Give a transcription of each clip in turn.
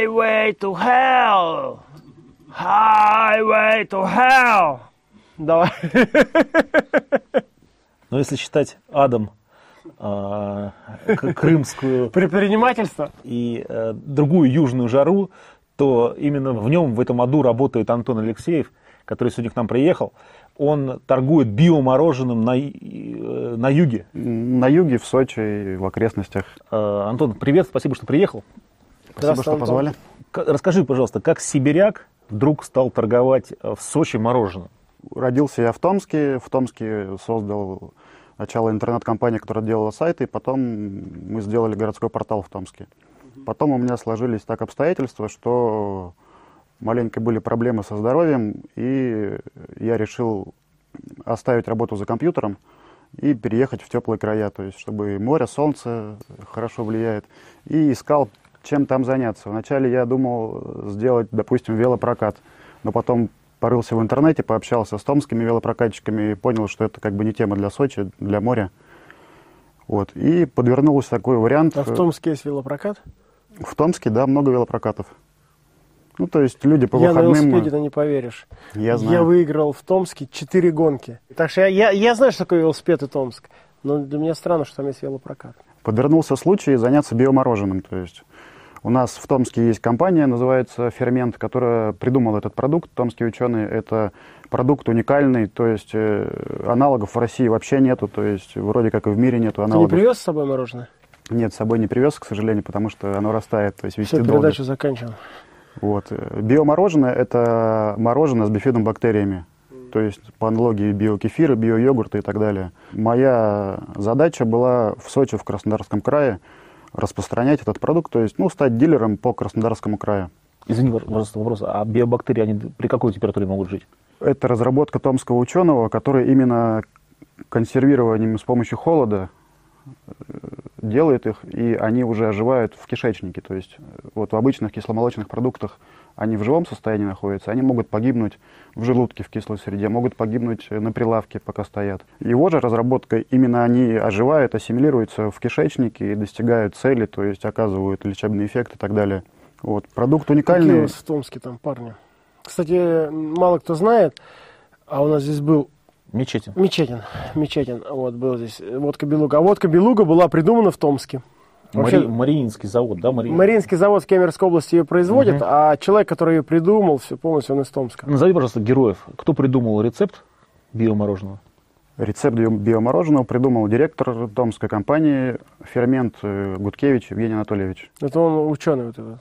Highway to hell! Highway to hell! Давай. Но если считать адом а, крымскую Предпринимательство? и э, другую южную жару, то именно в нем, в этом аду работает Антон Алексеев, который сегодня к нам приехал. Он торгует биомороженым на, э, на юге. На юге, в Сочи в окрестностях. Э, Антон, привет, спасибо, что приехал. Спасибо, что позвали. Расскажи, пожалуйста, как сибиряк вдруг стал торговать э, в Сочи мороженым? Родился я в Томске. В Томске создал начало интернет-компании, которая делала сайты. и Потом мы сделали городской портал в Томске. Потом у меня сложились так обстоятельства, что маленько были проблемы со здоровьем, и я решил оставить работу за компьютером и переехать в теплые края, то есть чтобы море, солнце хорошо влияет, и искал, чем там заняться. Вначале я думал сделать, допустим, велопрокат, но потом порылся в интернете, пообщался с томскими велопрокатчиками и понял, что это как бы не тема для Сочи, для моря. Вот. И подвернулся такой вариант. А в Томске есть велопрокат? В Томске, да, много велопрокатов. Ну, то есть люди по я на выходным... велосипеде, ты не поверишь. Я знаю. Я выиграл в Томске 4 гонки. Так что я, я, я знаю, что такое велосипед и Томск. Но для меня странно, что там есть велопрокат. подвернулся случай заняться биомороженым. То есть у нас в Томске есть компания, называется «Фермент», которая придумала этот продукт. Томские ученые. Это продукт уникальный, то есть э, аналогов в России вообще нету. То есть вроде как и в мире нету Ты не аналогов. привез с собой мороженое? Нет, с собой не привез, к сожалению, потому что оно растает. То есть вести Все, долго. передачу заканчиваем. Вот. Биомороженое – это мороженое с бифидобактериями. То есть по аналогии биокефира, биойогурта и так далее. Моя задача была в Сочи, в Краснодарском крае, распространять этот продукт, то есть ну, стать дилером по Краснодарскому краю. Извини, пожалуйста, вопрос. А биобактерии, они при какой температуре могут жить? Это разработка томского ученого, который именно консервированием с помощью холода э, делает их, и они уже оживают в кишечнике. То есть э, вот в обычных кисломолочных продуктах они в живом состоянии находятся, они могут погибнуть в желудке в кислой среде, могут погибнуть э, на прилавке, пока стоят. Его же разработка, именно они оживают, ассимилируются в кишечнике и достигают цели, то есть оказывают лечебный эффект и так далее. Вот. Продукт Какие у уникальный. вас в Томске там парни? Кстати, мало кто знает, а у нас здесь был Мечети. Мечетин. Мечетин. Вот был здесь водка Белуга. А водка Белуга была придумана в Томске. Вообще- Мари- Мариинский завод, да, Мари... Мариинский завод в Кемеровской области ее производит, а человек, который ее придумал, все полностью он из Томска. Назови, пожалуйста, героев. Кто придумал рецепт биомороженого? Рецепт био- биомороженого придумал директор томской компании «Фермент» э, Гудкевич Евгений Анатольевич. Это он ученый вот этот.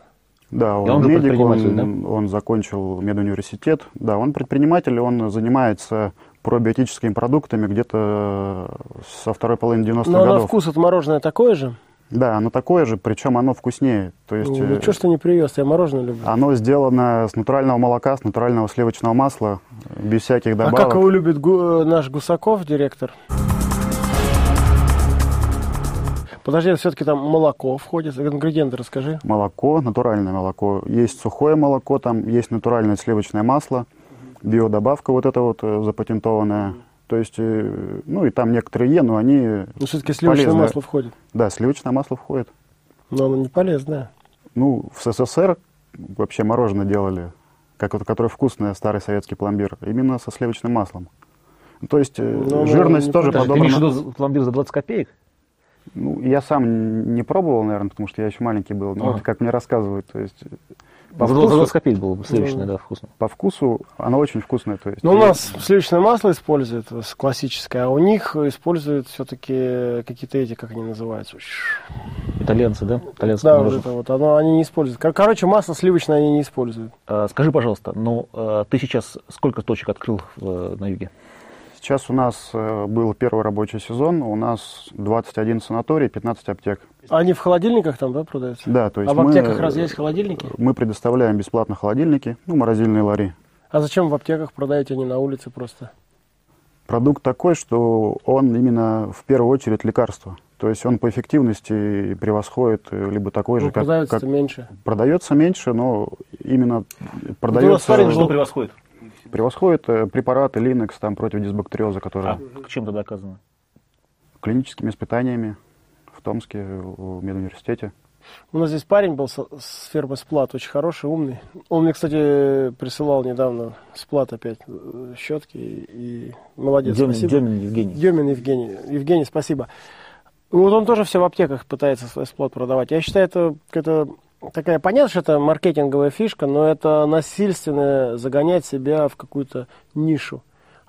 Да, он, он медик, он, он закончил медуниверситет. Да, он предприниматель, он занимается пробиотическими продуктами где-то со второй половины 90-х Но на годов. вкус это мороженое такое же. Да, оно такое же, причем оно вкуснее. То есть Ну, э, что ж ты не привез? Я мороженое люблю. оно сделано с натурального молока, с натурального сливочного масла, без всяких А добавок. как его любит гу- э, наш Гусаков, директор? Подожди, все-таки там молоко входит. Ингредиенты расскажи. Молоко, натуральное молоко. Есть сухое молоко, там есть натуральное сливочное масло, биодобавка вот эта вот э, запатентованная. То есть, э, ну и там некоторые Е, но они, Ну, все-таки сливочное Полезно. масло входит. да, сливочное масло входит. Но оно не полезное. Ну, в СССР вообще мороженое делали, как вот, которое вкусное, старый советский пломбир, именно со сливочным маслом. То есть э, Ну, жирность не тоже подожди, Ты имеешь в виду пломбир за 20 копеек? Ну, я сам не пробовал, наверное, потому что я еще маленький был. Но Ага. вот как мне рассказывают, то есть по за, вкусу, за 20 копеек было бы сливочное, Ну. да, вкусно. по вкусу оно очень вкусное. То есть, Ну, у э, нас сливочное масло используют, э, классическое, а у них используют все-таки какие-то эти, как они называются? Итальянцы, да? Итальянское Да, вот это вот, оно они не используют. Кор- Короче, масло сливочное они не используют. А, Скажи, пожалуйста, ну а, ты сейчас сколько точек открыл в- на юге? Сейчас у нас э, был первый рабочий сезон, у нас 21 санаторий, 15 аптек. Они в холодильниках там, да, продаются? Да, то есть а в мы, аптеках разве есть холодильники? мы предоставляем бесплатно холодильники, ну, морозильные лари. А зачем в аптеках продаете, а не на улице просто? Продукт такой, что он именно в первую очередь лекарство. То есть он по эффективности превосходит э, либо такой Ну, же, как, продается как- меньше. продается меньше, но именно Ну, продается, смотри, Что превосходит? превосходит э, препараты Linux там против дисбактериоза, которые А чем это доказано? клиническими испытаниями в Томске, в медуниверситете. У нас здесь парень был с, фермы Сплат, очень хороший, умный. Он мне, кстати, присылал недавно Сплат опять э, щетки и, и молодец, Демин, спасибо. Демин Евгений. Демин Евгений. Евгений, спасибо. Вот он тоже все в аптеках пытается свой сплот продавать. Я считаю, это какая-то такая, понятно, что это маркетинговая фишка, но это насильственно загонять себя в какую-то нишу.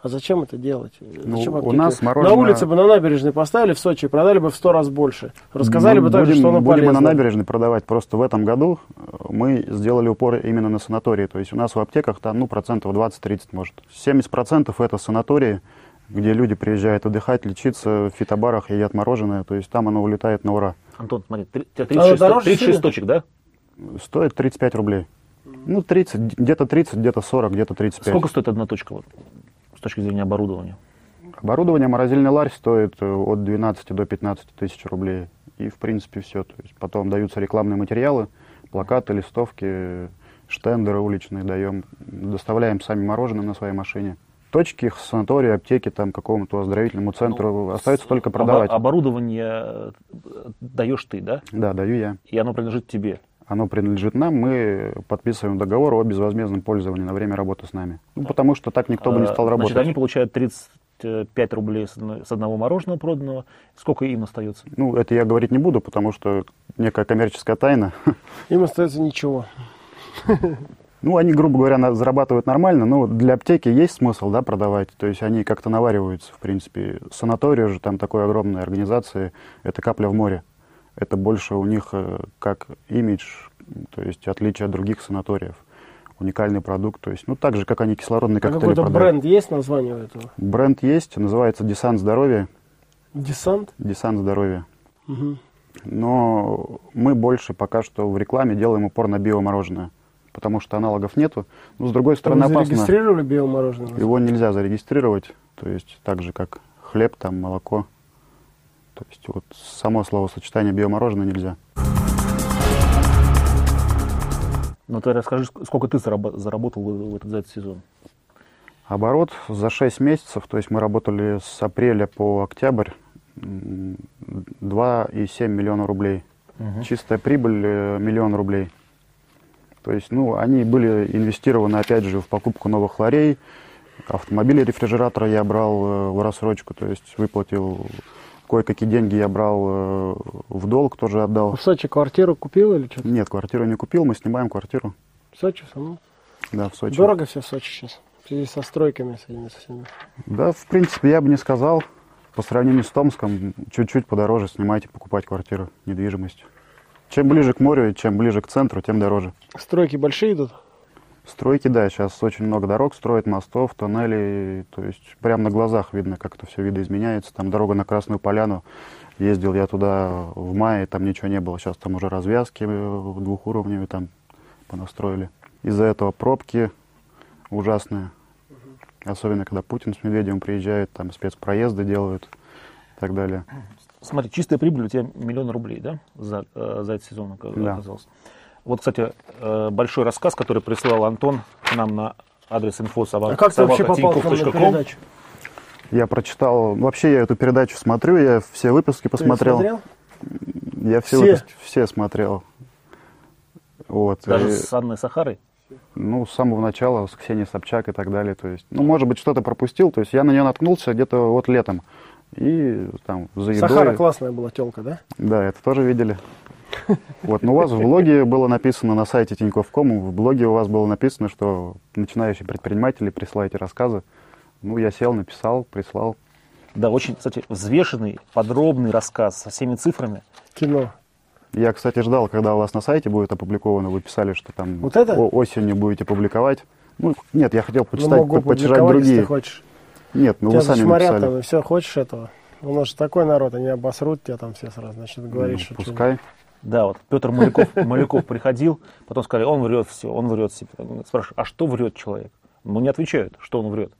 А зачем это делать? Ну, Зачем у нас На мороженое- улице бы на набережной поставили в Сочи продали бы в сто раз больше. Рассказали Мы бы также, будем, что оно будем полезно. на набережной продавать. Просто в этом году э, мы сделали упор именно на санатории. То есть у нас в аптеках там, ну, процентов 20-30 может. 70 процентов это санатории, где люди приезжают отдыхать, лечиться, в фитобарах едят мороженое. То есть там оно улетает на ура. Антон, смотри, три- у тебя Оно 36, дороже 36 сильно? точек, да? Стоит 35 рублей. Ну, 30, где-то 30, где-то 40, где-то 35. Сколько стоит одна точка вот, с точки зрения оборудования? Оборудование морозильный ларь стоит э, от 12 до 15 тысяч рублей. И, в принципе, все. То есть потом даются рекламные материалы, плакаты, листовки, штендеры уличные даем. Доставляем сами мороженое на своей машине. Точки, санатории, аптеки, там, какому-то оздоровительному центру остается только Обо- продавать. оборудование э, даешь ты, да? Да, даю я. И оно принадлежит тебе. Оно принадлежит нам, мы подписываем договор о безвозмездном пользовании на время работы с нами. Ну, потому что так никто бы не А, стал работать. Значит, они получают 35 рублей с одного мороженого проданного. Сколько им остается? Ну, это я говорить не буду, потому что некая коммерческая тайна. Им остается ничего. Ну, они, грубо говоря, зарабатывают нормально, но для аптеки есть смысл, да, продавать. То есть они как-то навариваются, в принципе. Санаторий же там такой огромной организации, это капля в море. Это больше у них э, как имидж, то есть отличие от других санаториев. Уникальный продукт, то есть, ну, так же, как они кислородные А коктейли какой-то продают. бренд есть название у этого? Бренд есть, называется «Десант здоровья». Десант? «Десант здоровья». Мгм. Но мы больше пока что в рекламе делаем упор на биомороженое, потому что аналогов нету. Но, с другой Вы стороны, опасно. зарегистрировали биомороженое? Его нельзя зарегистрировать, то есть так же, как хлеб, там, молоко. То есть вот само словосочетание биомороженое нельзя. Ну, ты расскажи, ск- сколько ты зарабо- заработал в, этот, за этот сезон? Оборот за 6 месяцев, то есть мы работали с апреля по октябрь, м, 2,7 миллиона рублей. Чистая прибыль э, миллион рублей. То есть, ну, они были инвестированы, опять же, в покупку новых ларей, автомобили, рефрижератора я брал э, в рассрочку, то есть выплатил кое-какие деньги я брал э, в долг, тоже отдал. В Сочи квартиру купил или что-то? Нет, квартиру не купил, мы снимаем квартиру. В Сочи самому? Да, в Сочи. Дорого все в Сочи сейчас. В связи со стройками с этими со всеми. Да, в принципе, я бы не сказал. По сравнению с Томском, чуть-чуть подороже снимайте, покупать квартиру, недвижимость. Чем ближе к морю, чем ближе к центру, тем дороже. Стройки большие идут? Стройки, да, сейчас очень много дорог строят, мостов, тоннелей. То есть прямо на глазах видно, как это все видоизменяется. Там дорога на Красную Поляну. Ездил я туда в мае, там ничего не было. Сейчас там уже развязки э, двухуровневые там понастроили. Из-за этого пробки ужасные. Особенно, когда Путин с Медведевым приезжает, там спецпроезды делают и так далее. Смотри, чистая прибыль у тебя миллион рублей, да, за, э, за этот сезон ока- Да. Вот, кстати, э, большой рассказ, который прислал Антон к нам на адрес info А как ты вообще попал к нам на передачу? Я прочитал, вообще я эту передачу смотрю, я все выпуски Ты посмотрел. смотрел? Я все, Все? выпуски все смотрел. Вот. Даже и, с Анной Сахарой. ну, с самого начала, с Ксенией Собчак и так далее. То есть, ну, может быть, что-то пропустил. То есть я на нее наткнулся где-то вот летом. И там за едой. Сахара классная была телка, да? Да, это тоже видели. Вот, но у вас в блоге было написано на сайте Тинькофф.ком, в блоге у вас было написано, что начинающие предприниматели присылаете рассказы. Ну, я сел, написал, прислал. Да, очень, кстати, взвешенный, подробный рассказ со всеми цифрами. Кино. Я, кстати, ждал, когда у вас на сайте будет опубликовано. Вы писали, что там Вот это? осенью будете публиковать. Ну, нет, я хотел Ну, почитать, могу по- почитать публиковать, если другие. хочешь. Нет, ну тебя вы сами написали. там, и все, хочешь этого? У нас же такой народ, они обосрут тебя там все сразу, значит, говорить, Ну, что пускай. Да, вот Петр Маляков, Маляков приходил, потом сказали, он врет все, он врет себе. Спрашиваю, а что врет человек? Ну, не отвечают, что он врет.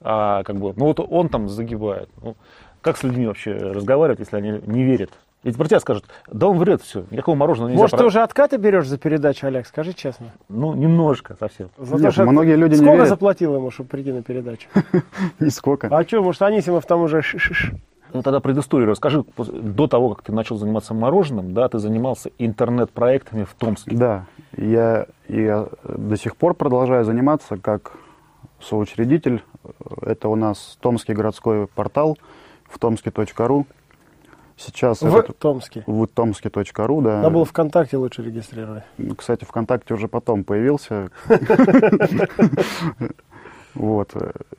А как бы, ну вот он там загибает. Ну, как с людьми вообще разговаривать, если они не верят? Ведь про тебя скажут, да он врет все, никакого мороженого нельзя. Может, ты про- уже откаты берешь за передачу, Олег, скажи честно. Ну, немножко совсем. За Нет, что- многие люди не Сколько верят. заплатил ему, чтобы прийти на передачу? Нисколько. А что, может, Анисимов там уже ш-ш-ш? Тогда предысторию расскажи. До того, как ты начал заниматься мороженым, да, ты занимался интернет-проектами в Томске. Да, я, я до сих пор продолжаю заниматься как соучредитель. Это у нас Томский городской портал в томске.ру. Сейчас В этот- Томске. в томске.ру, да. Надо было ВКонтакте лучше регистрировать. Кстати, ВКонтакте уже потом появился. Вот.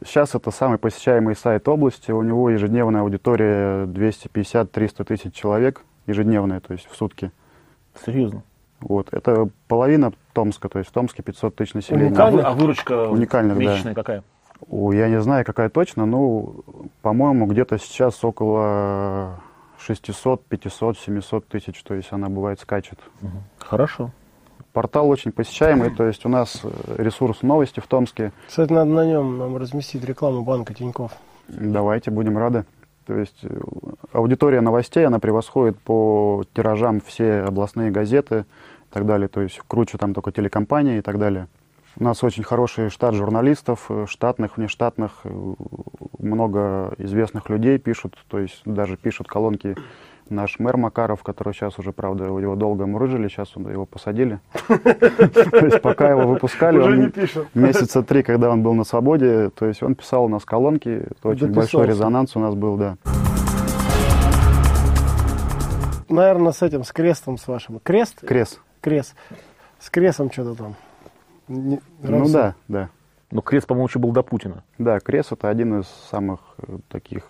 Сейчас это самый посещаемый сайт области. У него ежедневная аудитория 250-300 тысяч человек. Ежедневная, то есть в сутки. Серьезно. Вот. Это половина Томска, то есть в Томске 500 тысяч населения. Уникально. вы- а выручка Уникальных, да. месячная какая? Ой, я не знаю, какая точно, но, по-моему, где-то сейчас около 600, 500, 700 тысяч, то есть она бывает скачет. Хорошо. Портал очень посещаемый, то есть у нас э, ресурс новости в Томске. Кстати, надо на нем нам разместить рекламу банка Тиньков. Давайте, будем рады. То есть э, аудитория новостей, она превосходит по тиражам все областные газеты и так далее. То есть круче там только телекомпании и так далее. У нас очень хороший штат журналистов, э, штатных, внештатных, много известных людей пишут, то есть даже пишут колонки наш мэр Макаров, который сейчас уже, правда, его долго мурыжили, сейчас он- его посадили. То есть пока его выпускали, он месяца три, когда он был на свободе, то есть он писал у нас колонки, это очень большой резонанс у нас был, да. Наверное, с этим, с крестом с вашим. Крест? Крес. Крест. С кресом что-то там. Не- Ну да, да. Но крест, по-моему, еще был до Путина. Да, Крес это один из самых э, таких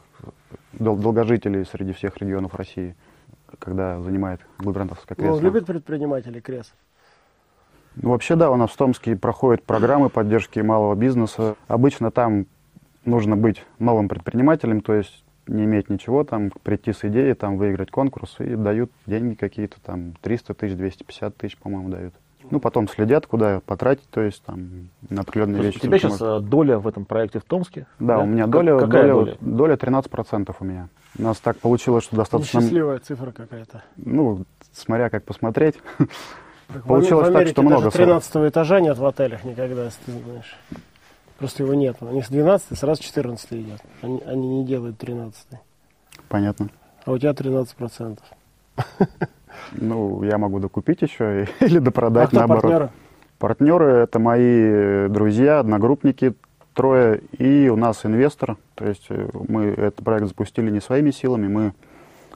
дол- долгожителей среди всех регионов России, когда занимает губернаторское Ну, кресло. любит предприниматели крест? Ну, вообще, да, у нас в Томске проходят программы поддержки малого бизнеса. Обычно там нужно быть новым предпринимателем, то есть не иметь ничего, там прийти с идеей, там выиграть конкурс и дают деньги какие-то, там 300 тысяч, 250 тысяч, по-моему, дают. Ну, потом следят, куда потратить, то есть там на определенные То вещи. у тебя сейчас можно. э, доля в этом проекте в Томске? Да, у меня Как- доля, Какая доля, доля? доля 13% у меня. У нас так получилось, что достаточно, Несчастливая цифра какая-то. ну, смотря как посмотреть. Как в Получилось в так, что много даже 13 этажа нет в отелях никогда, если ты знаешь. Просто его нет. У них с 12 сразу 14 идет. Они, они не делают 13 Понятно. А у тебя 13 процентов. Ну, я могу докупить еще или А допродать кто наоборот. партнеры? Партнеры это мои друзья, одногруппники, трое, и у нас инвестор. То есть э, мы этот проект запустили не своими силами, мы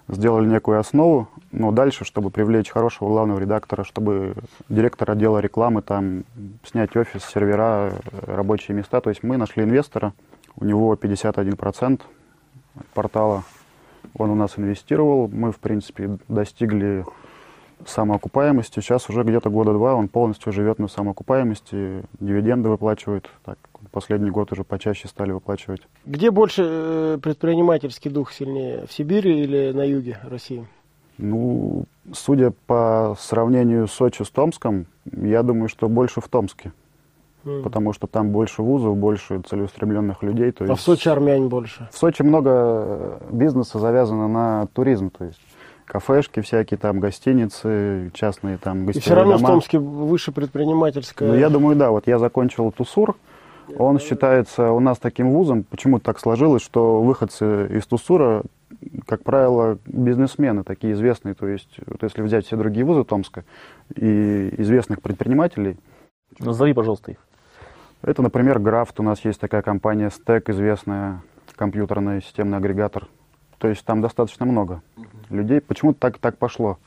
сделали некую основу, но дальше, чтобы привлечь хорошего главного редактора, чтобы директор отдела рекламы, там, снять офис, сервера, э, рабочие места. То есть мы нашли инвестора, у него 51% портала, он у нас инвестировал, мы, в принципе, достигли самоокупаемости. Сейчас уже где-то года два он полностью живет на самоокупаемости, дивиденды выплачивает. Так, последний год уже почаще стали выплачивать. Где больше э, предпринимательский дух сильнее? В Сибири или на юге России? Ну, судя по сравнению Сочи с Томском, я думаю, что больше в Томске, Потому что там больше вузов, больше целеустремленных людей. То А в есть Сочи армяне больше. В Сочи много э, бизнеса завязано на туризм, то есть кафешки всякие, там гостиницы, частные там И гостевые все равно в дома. Томске выше предпринимательская. Ну, я думаю, да. Вот я закончил ТУСУР. Он считается у нас таким вузом. Почему так сложилось, что выходцы из ТУСУРа, как правило, бизнесмены такие известные. То есть, вот если взять все другие вузы Томска и известных предпринимателей, Назови, пожалуйста, их. Это, например, Графт. У нас есть такая компания Стек, известная компьютерный системный агрегатор. То есть там достаточно много людей. Почему так, так пошло?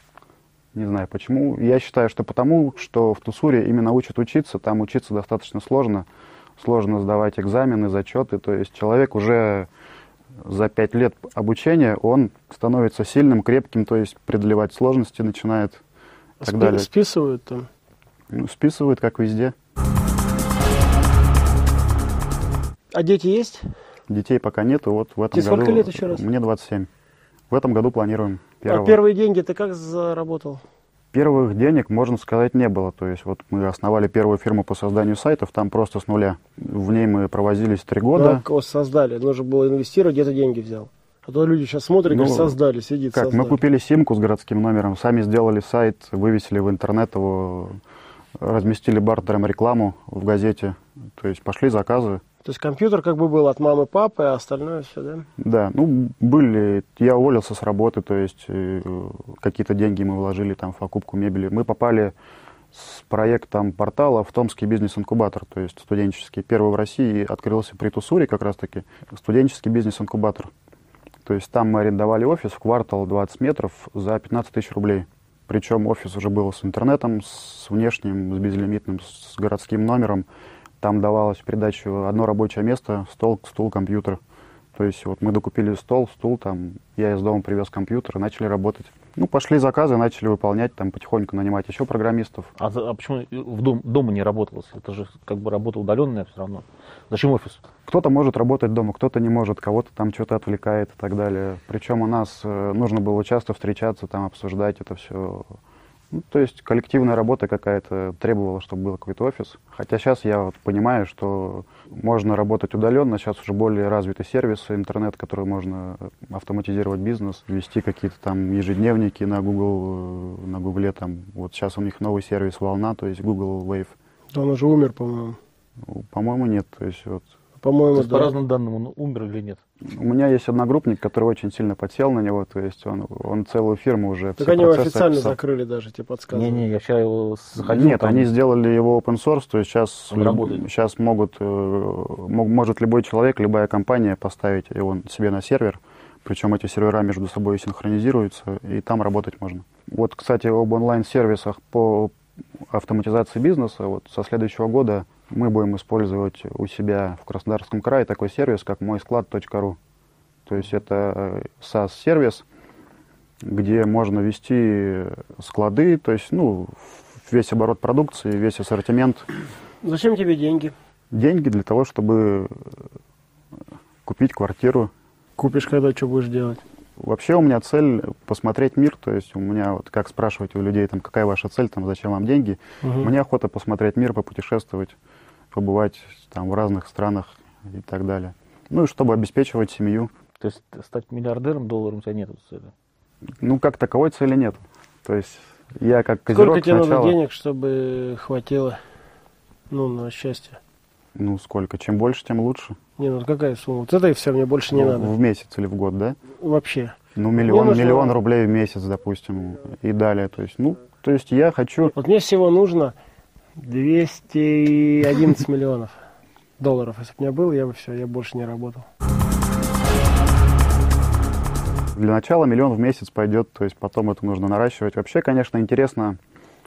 Не знаю почему. Я считаю, что потому, что в Тусуре именно учат учиться, там учиться достаточно сложно. Сложно сдавать экзамены, зачеты. То есть человек уже за пять лет обучения, он становится сильным, крепким, то есть преодолевать сложности начинает и так Спи- далее. Списывают там. Ну, списывают, как везде. А дети есть? Детей пока нету. Вот в этом Тебе сколько году... лет еще раз? Мне 27. В этом году планируем первого. А первые деньги ты как заработал? Первых денег, можно сказать, не было. То есть вот мы основали первую фирму по созданию сайтов, там просто с нуля. В ней мы провозились три года. Ну, кого создали. Нужно было инвестировать, где ты деньги взял. А то люди сейчас смотрят, Ну, говорят, создали, сидит, Как, создали. мы купили симку с городским номером, сами сделали сайт, вывесили в интернет его, разместили бартером рекламу в газете. То есть пошли заказы. То есть компьютер как бы был от мамы, папы, а остальное все, да? Да, ну, были, я уволился с работы, то есть э, какие-то деньги мы вложили там в покупку мебели. Мы попали с проектом портала в Томский бизнес-инкубатор, то есть студенческий. Первый в России открылся при Тусуре как раз-таки, студенческий бизнес-инкубатор. То есть там мы арендовали офис в квартал 20 метров за 15 тысяч рублей. Причем офис уже был с интернетом, с внешним, с безлимитным, с городским номером. Там давалось в придачу одно рабочее место, стол, стул, компьютер. То есть вот мы докупили стол, стул, там, я из дома привез компьютер и начали работать. Ну, пошли заказы, начали выполнять, там потихоньку нанимать еще программистов. А, а почему в дом, дома не работалось? Это же как бы работа удаленная все равно. Зачем офис? Кто-то может работать дома, кто-то не может, кого-то там что-то отвлекает и так далее. Причем у нас э, нужно было часто встречаться, там обсуждать это все ну, то есть коллективная работа какая-то требовала, чтобы был какой-то офис. Хотя сейчас я вот понимаю, что можно работать удаленно, сейчас уже более развиты сервисы, интернет, который можно автоматизировать бизнес, вести какие-то там ежедневники на Google, на Google там. Вот сейчас у них новый сервис Волна, то есть Google Wave. Да он уже умер, по-моему. Ну, по-моему, нет. То есть вот по-моему, да. По разным данным, он умер или нет? У меня есть одногруппник, который очень сильно подсел на него, то есть он, он целую фирму уже... Так они его официально описал. закрыли даже, тебе подсказывают. Не-не, я сейчас его заходил. Нет, там... они сделали его open source, то есть сейчас, люб... сейчас могут, э, может любой человек, любая компания поставить его себе на сервер, причем эти сервера между собой синхронизируются, и там работать можно. Вот, кстати, об онлайн-сервисах по автоматизации бизнеса, вот со следующего года мы будем использовать у себя в Краснодарском крае такой сервис, как мой склад.ру. То есть это SaaS-сервис, где можно вести склады, то есть ну, весь оборот продукции, весь ассортимент. Зачем тебе деньги? Деньги для того, чтобы купить квартиру. Купишь, когда что будешь делать? Вообще у меня цель посмотреть мир, то есть у меня, вот как спрашивать у людей, там, какая ваша цель, там, зачем вам деньги, угу. мне охота посмотреть мир, попутешествовать побывать там в разных странах и так далее. Ну и чтобы обеспечивать семью. То есть стать миллиардером долларом у тебя нет цели? Ну, как таковой цели нет. То есть я как козерог Сколько тебе сначала... надо денег, чтобы хватило ну, на счастье? Ну, сколько? Чем больше, тем лучше. Не, ну какая сумма? Вот это и все, мне больше не ну, надо. В месяц или в год, да? Вообще. Ну, миллион, нужно... миллион рублей в месяц, допустим, и далее. То есть, ну, то есть я хочу... Вот мне всего нужно 211 миллионов долларов. Если бы у меня было, я бы все, я больше не работал. Для начала миллион в месяц пойдет, то есть потом это нужно наращивать. Вообще, конечно, интересно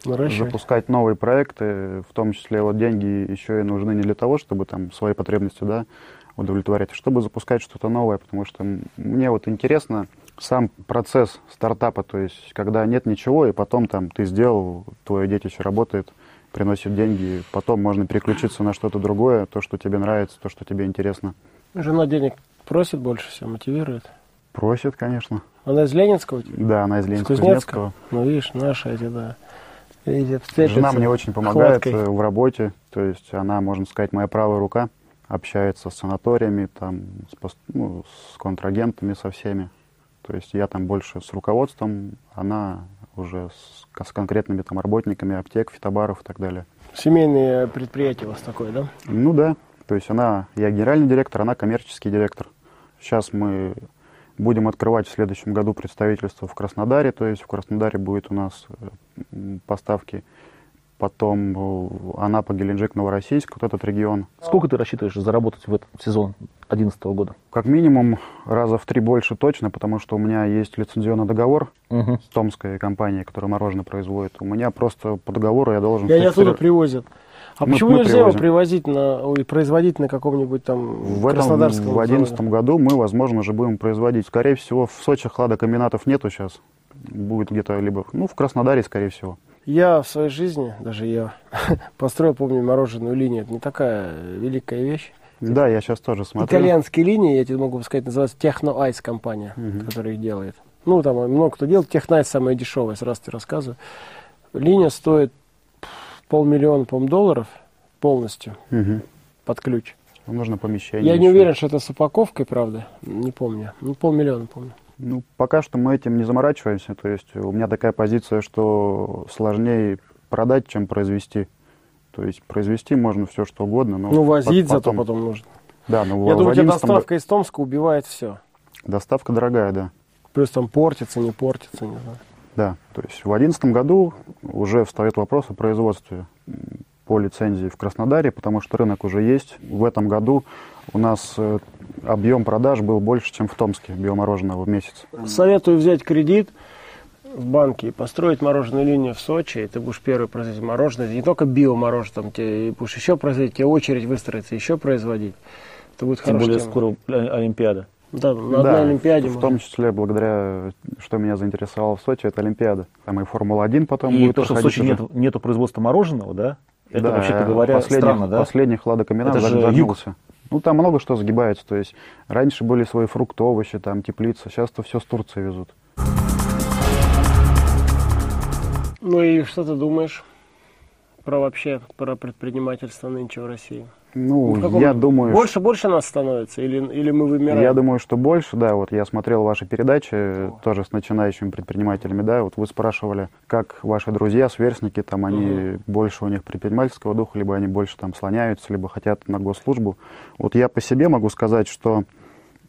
запускать новые проекты, в том числе вот деньги еще и нужны не для того, чтобы там свои потребности да, удовлетворять, а чтобы запускать что-то новое, потому что мне вот интересно сам процесс стартапа, то есть когда нет ничего, и потом там ты сделал, твое детище работает – приносит деньги, потом можно переключиться на что-то другое, то, что тебе нравится, то, что тебе интересно. Жена денег просит больше всего, мотивирует? Просит, конечно. Она из Ленинского? Да, она из Ленинского. Кузнецкого? Ну, видишь, наша эти, да. Жена мне очень помогает хваткой. в работе, то есть она, можно сказать, моя правая рука, общается с санаториями, там, с, ну, с контрагентами, со всеми. То есть я там больше с руководством, она уже с, с конкретными там работниками аптек, фитобаров и так далее. Семейное предприятие у вас такое, да? Ну да. То есть она, я генеральный директор, она коммерческий директор. Сейчас мы будем открывать в следующем году представительство в Краснодаре. То есть в Краснодаре будет у нас э, поставки потом э, Анапа, Геленджик, Новороссийск, вот этот регион. Сколько ты рассчитываешь заработать в этот сезон 2011 года? Как минимум раза в три больше точно, потому что у меня есть лицензионный договор угу. с томской компанией, которая мороженое производит. У меня просто по договору я должен... И они оттуда привозят. А мы, почему мы нельзя привозим. его привозить на, и производить на каком-нибудь там в Краснодарском? в 2011 году мы, возможно, уже будем производить. Скорее всего, в Сочи хладокомбинатов нету сейчас. Будет где-то либо, ну, в Краснодаре, скорее всего. Я в своей жизни, даже я построил, помню, мороженую линию. Это не такая великая вещь. Да, я сейчас тоже смотрю. Итальянские линии, я тебе могу сказать, называется Техно Айс компания, угу. которая их делает. Ну, там много кто делает. Техно Айс самая дешевая, сразу тебе рассказываю. Линия стоит полмиллиона, по долларов полностью угу. под ключ. Нужно помещение. Я не уверен, что это с упаковкой, правда. Не помню. Ну, полмиллиона, помню. Ну, пока что мы этим не заморачиваемся. То есть у меня такая позиция, что сложнее продать, чем произвести. То есть произвести можно все, что угодно. Но ну, возить потом, зато потом нужно. Да, ну Я в думаю, у тебя 11 доставка из Томска убивает все. доставка дорогая, да. Плюс там портится, не портится, не знаю. Да, то есть в 2011 году уже встает вопрос о производстве по лицензии в Краснодаре, потому что рынок уже есть. В этом году у нас э, объем продаж был больше, чем в Томске биомороженого в месяц. Советую взять кредит в банке и построить мороженую линию в Сочи, и ты будешь первый производить мороженое. Не только биомороженое, там тебе и будешь еще производить, тебе очередь выстроится, еще производить. Это будет Тем более тема. скоро Олимпиада. Да, на Да, одной Олимпиаде. в можно. том числе благодаря, что меня заинтересовало в Сочи, это Олимпиада. Там и Формула-1 потом И будет то, что в Сочи уже. нет, нету производства мороженого, да? Это, Да, вообще-то говоря, последних, странно, да? Последний юг. загнулся. Ну, там много что сгибается. То есть раньше были свои фрукты, овощи, там теплица. Сейчас-то все с Турции везут. Ну и что ты думаешь про вообще, про предпринимательство нынче в России? Ну, каком- я думаю, Больше, больше нас становится или, или мы вымираем? Я думаю, что больше, да. Вот я смотрел ваши передачи тоже с начинающими предпринимателями, да. Вот вы спрашивали, как ваши друзья, сверстники, там они больше у них предпринимательского духа, либо они больше там слоняются, либо хотят на госслужбу. Вот я по себе могу сказать, что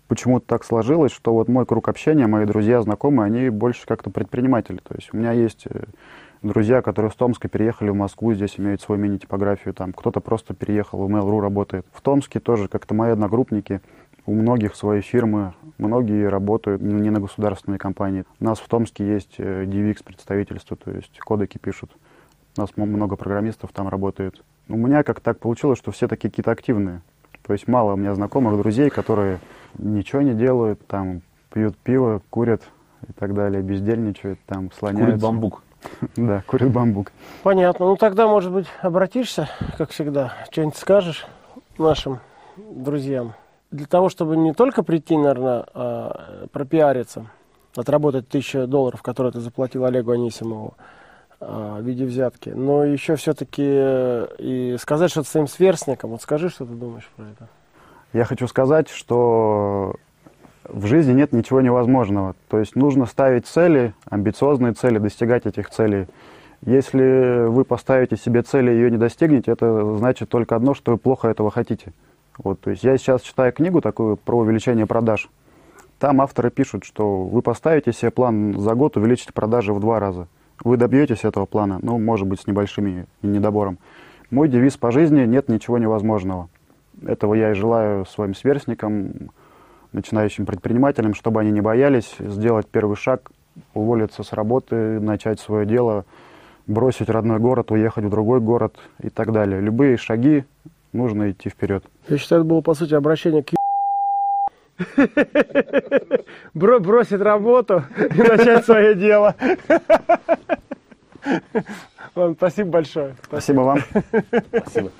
почему-то так сложилось, что вот мой круг общения, мои друзья, знакомые, они больше как-то предприниматели. То есть у меня есть э, друзья, которые с Томска переехали в Москву, здесь имеют свою мини-типографию, там кто-то просто переехал, в Mail.ru работает. В Томске тоже как-то мои одногруппники, у многих свои фирмы, многие работают не не на государственные компании. У нас в Томске есть э, DVX представительство, то есть кодеки пишут. У нас много программистов там работает. У меня как так получилось, что все такие какие-то активные. То есть мало у меня знакомых, друзей, которые ничего не делают, там пьют пиво, курят и так далее, бездельничают, там слоняются. Курит бамбук. Да, курят бамбук. Понятно. Ну тогда, может быть, обратишься, как всегда, что-нибудь скажешь нашим друзьям. Для того, чтобы не только прийти, наверное, а, пропиариться, отработать тысячу долларов, которые ты заплатил Олегу Анисимову а, в виде взятки, но еще все-таки и сказать что-то своим сверстникам. Вот скажи, что ты думаешь про это. Я хочу сказать, что в жизни нет ничего невозможного. То есть нужно ставить цели, амбициозные цели, достигать этих целей. Если вы поставите себе цель и ее не достигнете, это значит только одно, что вы плохо этого хотите. Вот, то есть я сейчас читаю книгу такую про увеличение продаж. Там авторы пишут, что вы поставите себе план за год увеличить продажи в два раза. Вы добьетесь этого плана, ну, может быть, с небольшими недобором. Мой девиз по жизни – нет ничего невозможного. Этого я и желаю своим сверстникам, начинающим предпринимателям, чтобы они не боялись сделать первый шаг, уволиться с работы, начать свое дело, бросить родной город, уехать в другой город и так далее. Любые шаги нужно идти вперед. Я считаю, это было, по сути, обращение к Бро- бросить работу и начать свое дело. Ладно, спасибо большое. Спасибо вам. Спасибо.